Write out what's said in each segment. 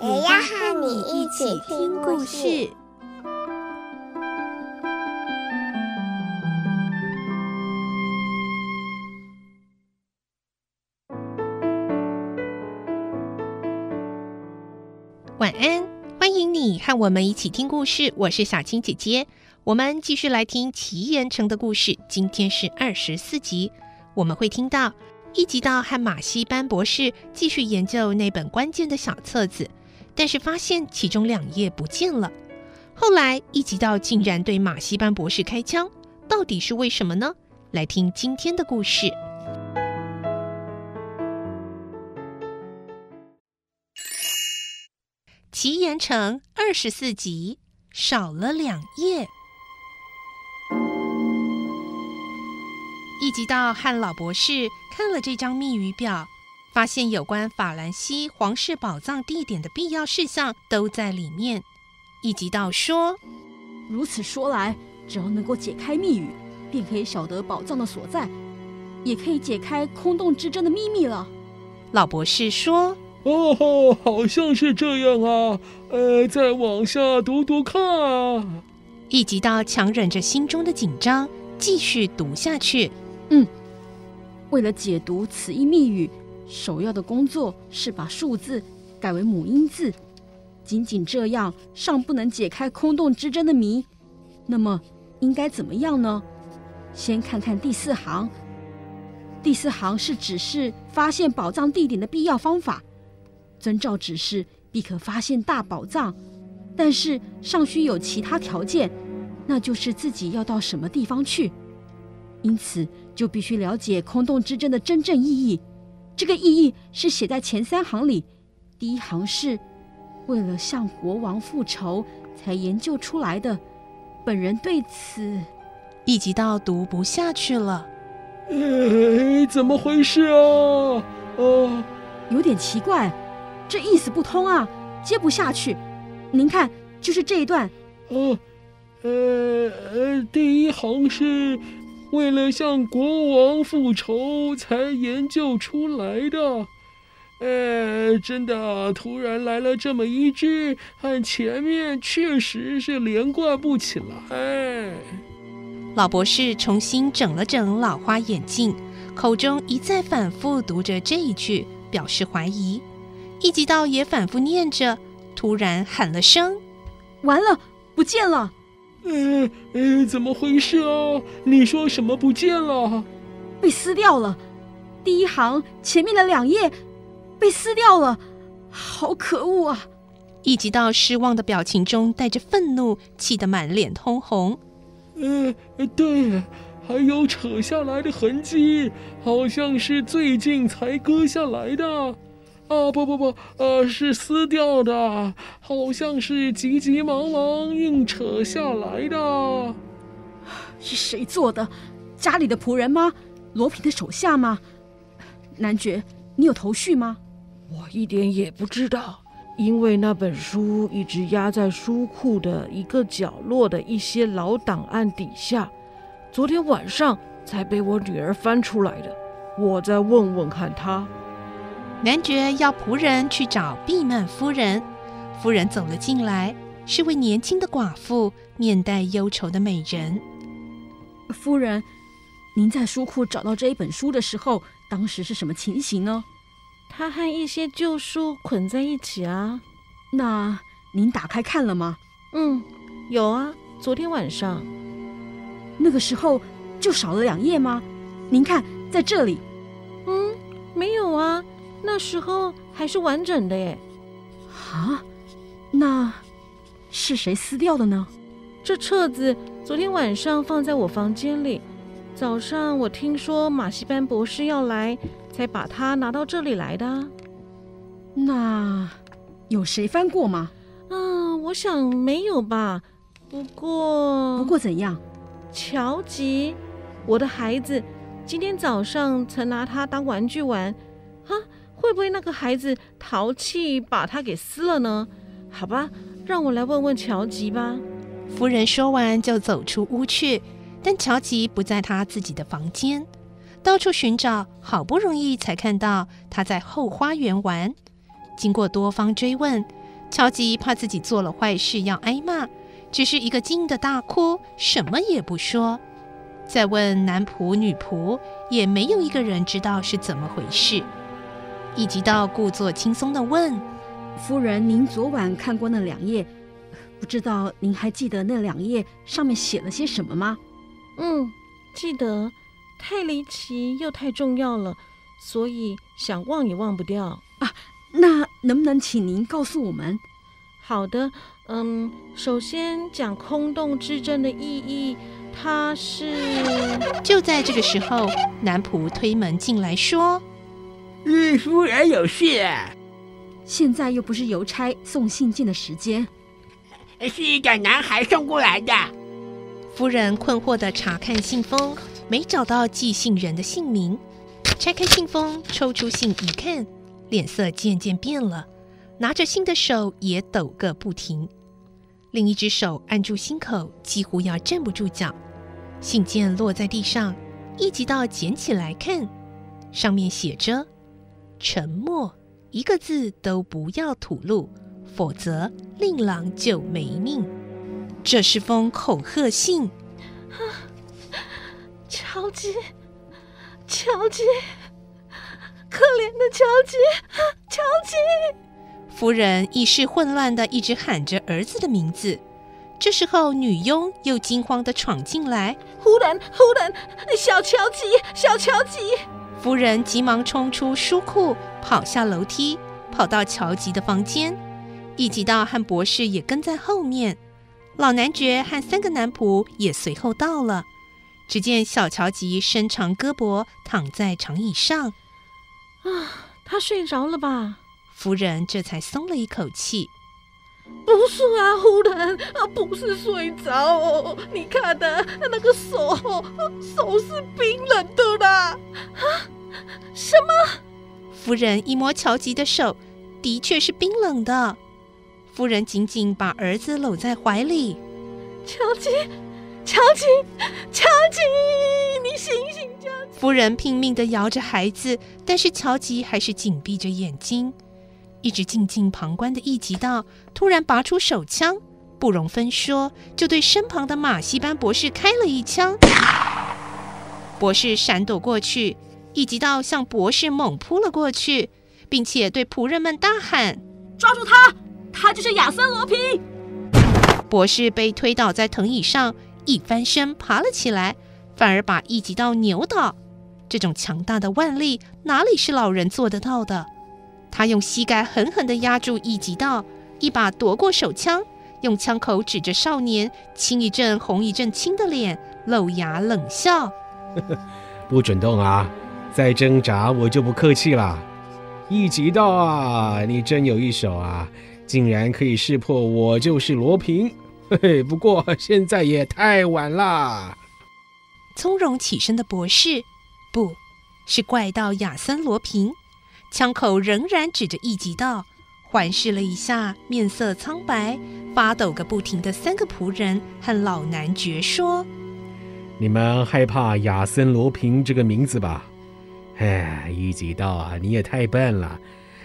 也要和你一起听故事。晚安，欢迎你和我们一起听故事。我是小青姐姐，我们继续来听奇岩城的故事。今天是二十四集，我们会听到一集到和马西班博士继续研究那本关键的小册子，但是发现其中两页不见了。后来一集到竟然对马西班博士开枪，到底是为什么呢？来听今天的故事。奇岩城二十四集，少了两页。一集到和老博士看了这张密语表，发现有关法兰西皇室宝藏地点的必要事项都在里面。一集到说：“如此说来，只要能够解开密语，便可以晓得宝藏的所在，也可以解开空洞之争的秘密了。”老博士说。哦，好像是这样啊。呃，再往下读读看啊。一集到强忍着心中的紧张，继续读下去。嗯，为了解读此一密语，首要的工作是把数字改为母音字。仅仅这样尚不能解开空洞之争的谜。那么应该怎么样呢？先看看第四行。第四行是指示发现宝藏地点的必要方法。遵照指示，必可发现大宝藏，但是尚需有其他条件，那就是自己要到什么地方去。因此，就必须了解空洞之争的真正意义。这个意义是写在前三行里。第一行是为了向国王复仇才研究出来的。本人对此一集到读不下去了。哎，怎么回事啊？哦，有点奇怪。这意思不通啊，接不下去。您看，就是这一段。哦，呃呃，第一行是为了向国王复仇才研究出来的。呃，真的，突然来了这么一句，和前面确实是连贯不起来。老博士重新整了整老花眼镜，口中一再反复读着这一句，表示怀疑。一级道也反复念着，突然喊了声：“完了，不见了！”“呃呃，怎么回事啊？你说什么不见了？”“被撕掉了，第一行前面的两页被撕掉了，好可恶啊！”一集到失望的表情中带着愤怒，气得满脸通红。“呃，对，还有扯下来的痕迹，好像是最近才割下来的。”啊不不不，呃，是撕掉的，好像是急急忙忙硬扯下来的。是谁做的？家里的仆人吗？罗平的手下吗？男爵，你有头绪吗？我一点也不知道，因为那本书一直压在书库的一个角落的一些老档案底下，昨天晚上才被我女儿翻出来的。我再问问看她。男爵要仆人去找毕曼夫人，夫人走了进来，是位年轻的寡妇，面带忧愁的美人。夫人，您在书库找到这一本书的时候，当时是什么情形呢？它和一些旧书捆在一起啊。那您打开看了吗？嗯，有啊，昨天晚上。那个时候就少了两页吗？您看，在这里。嗯，没有啊。那时候还是完整的耶。啊，那是谁撕掉的呢？这册子昨天晚上放在我房间里，早上我听说马西班博士要来，才把它拿到这里来的。那有谁翻过吗？嗯，我想没有吧。不过，不过怎样？乔吉，我的孩子，今天早上曾拿它当玩具玩，哈，会不会那个孩子淘气把它给撕了呢？好吧，让我来问问乔吉吧。夫人说完就走出屋去，但乔吉不在他自己的房间，到处寻找，好不容易才看到他在后花园玩。经过多方追问，乔吉怕自己做了坏事要挨骂，只是一个劲的大哭，什么也不说。再问男仆女仆，也没有一个人知道是怎么回事。一直到故作轻松地问：“夫人，您昨晚看过那两页，不知道您还记得那两页上面写了些什么吗？”“嗯，记得，太离奇又太重要了，所以想忘也忘不掉。”“啊，那能不能请您告诉我们？”“好的，嗯，首先讲空洞之争的意义。”他是。就在这个时候，男仆推门进来，说：“嗯，夫人有事。现在又不是邮差送信件的时间，是一个男孩送过来的。”夫人困惑地查看信封，没找到寄信人的姓名。拆开信封，抽出信一看，脸色渐渐变了，拿着信的手也抖个不停，另一只手按住心口，几乎要站不住脚。信件落在地上，一直到捡起来看，上面写着：“沉默，一个字都不要吐露，否则令郎就没命。”这是封恐吓信。啊乔吉，乔吉，可怜的乔吉，乔吉！夫人意识混乱的一直喊着儿子的名字。这时候，女佣又惊慌的闯进来。忽然，忽然，小乔吉，小乔吉！夫人急忙冲出书库，跑下楼梯，跑到乔吉的房间。一吉道和博士也跟在后面，老男爵和三个男仆也随后到了。只见小乔吉伸长胳膊躺在长椅上，啊，他睡着了吧？夫人这才松了一口气。不是啊，夫人啊，不是睡着哦。你看的那个手，手是冰冷的啦。啊？什么？夫人一摸乔吉的手，的确是冰冷的。夫人紧紧把儿子搂在怀里。乔吉，乔吉，乔吉，你醒醒，乔吉！夫人拼命的摇着孩子，但是乔吉还是紧闭着眼睛。一直静静旁观的一吉道突然拔出手枪，不容分说，就对身旁的马戏班博士开了一枪。博士闪躲过去，一吉道向博士猛扑了过去，并且对仆人们大喊：“抓住他！他就是亚森罗平！”博士被推倒在藤椅上，一翻身爬了起来，反而把一吉道扭倒。这种强大的腕力，哪里是老人做得到的？他用膝盖狠狠地压住一级道，一把夺过手枪，用枪口指着少年，青一阵红一阵青的脸，露牙冷笑：“ 不准动啊！再挣扎，我就不客气了。一级道啊，你真有一手啊，竟然可以识破我就是罗平。嘿嘿，不过现在也太晚了。”从容起身的博士，不是怪盗亚森罗平。枪口仍然指着一吉道，环视了一下面色苍白、发抖个不停的三个仆人和老男爵，说：“你们害怕亚森·罗平这个名字吧？哎，一吉道啊，你也太笨了！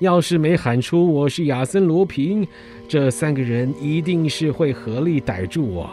要是没喊出我是亚森·罗平，这三个人一定是会合力逮住我。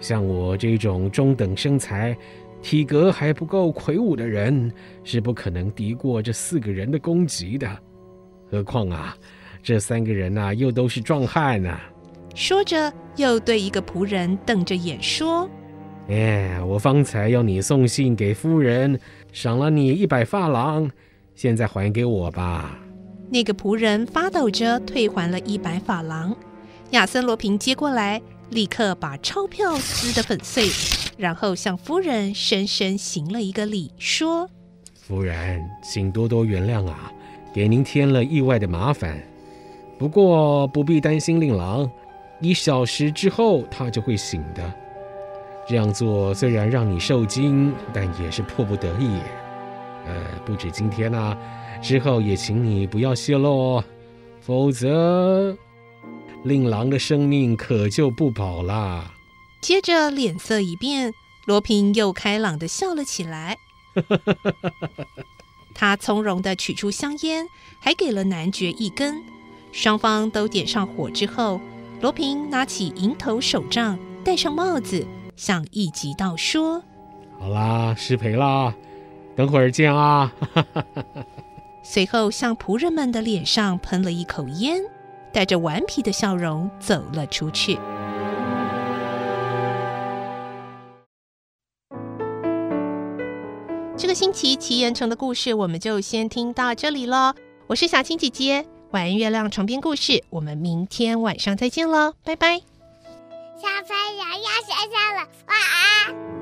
像我这种中等身材。”体格还不够魁梧的人是不可能敌过这四个人的攻击的，何况啊，这三个人啊又都是壮汉呢、啊。说着，又对一个仆人瞪着眼说：“哎，我方才要你送信给夫人，赏了你一百法郎，现在还给我吧。”那个仆人发抖着退还了一百法郎。亚森罗平接过来，立刻把钞票撕得粉碎。然后向夫人深深行了一个礼，说：“夫人，请多多原谅啊，给您添了意外的麻烦。不过不必担心，令郎，一小时之后他就会醒的。这样做虽然让你受惊，但也是迫不得已。呃，不止今天啊，之后也请你不要泄露哦，否则令郎的生命可就不保啦。接着脸色一变，罗平又开朗的笑了起来。他从容的取出香烟，还给了男爵一根。双方都点上火之后，罗平拿起银头手杖，戴上帽子，向一级道说：“好啦，失陪啦，等会儿见啊！” 随后向仆人们的脸上喷了一口烟，带着顽皮的笑容走了出去。星期奇岩城的故事，我们就先听到这里喽。我是小青姐姐，晚安月亮床边故事，我们明天晚上再见喽，拜拜。小朋友要睡觉了，晚安。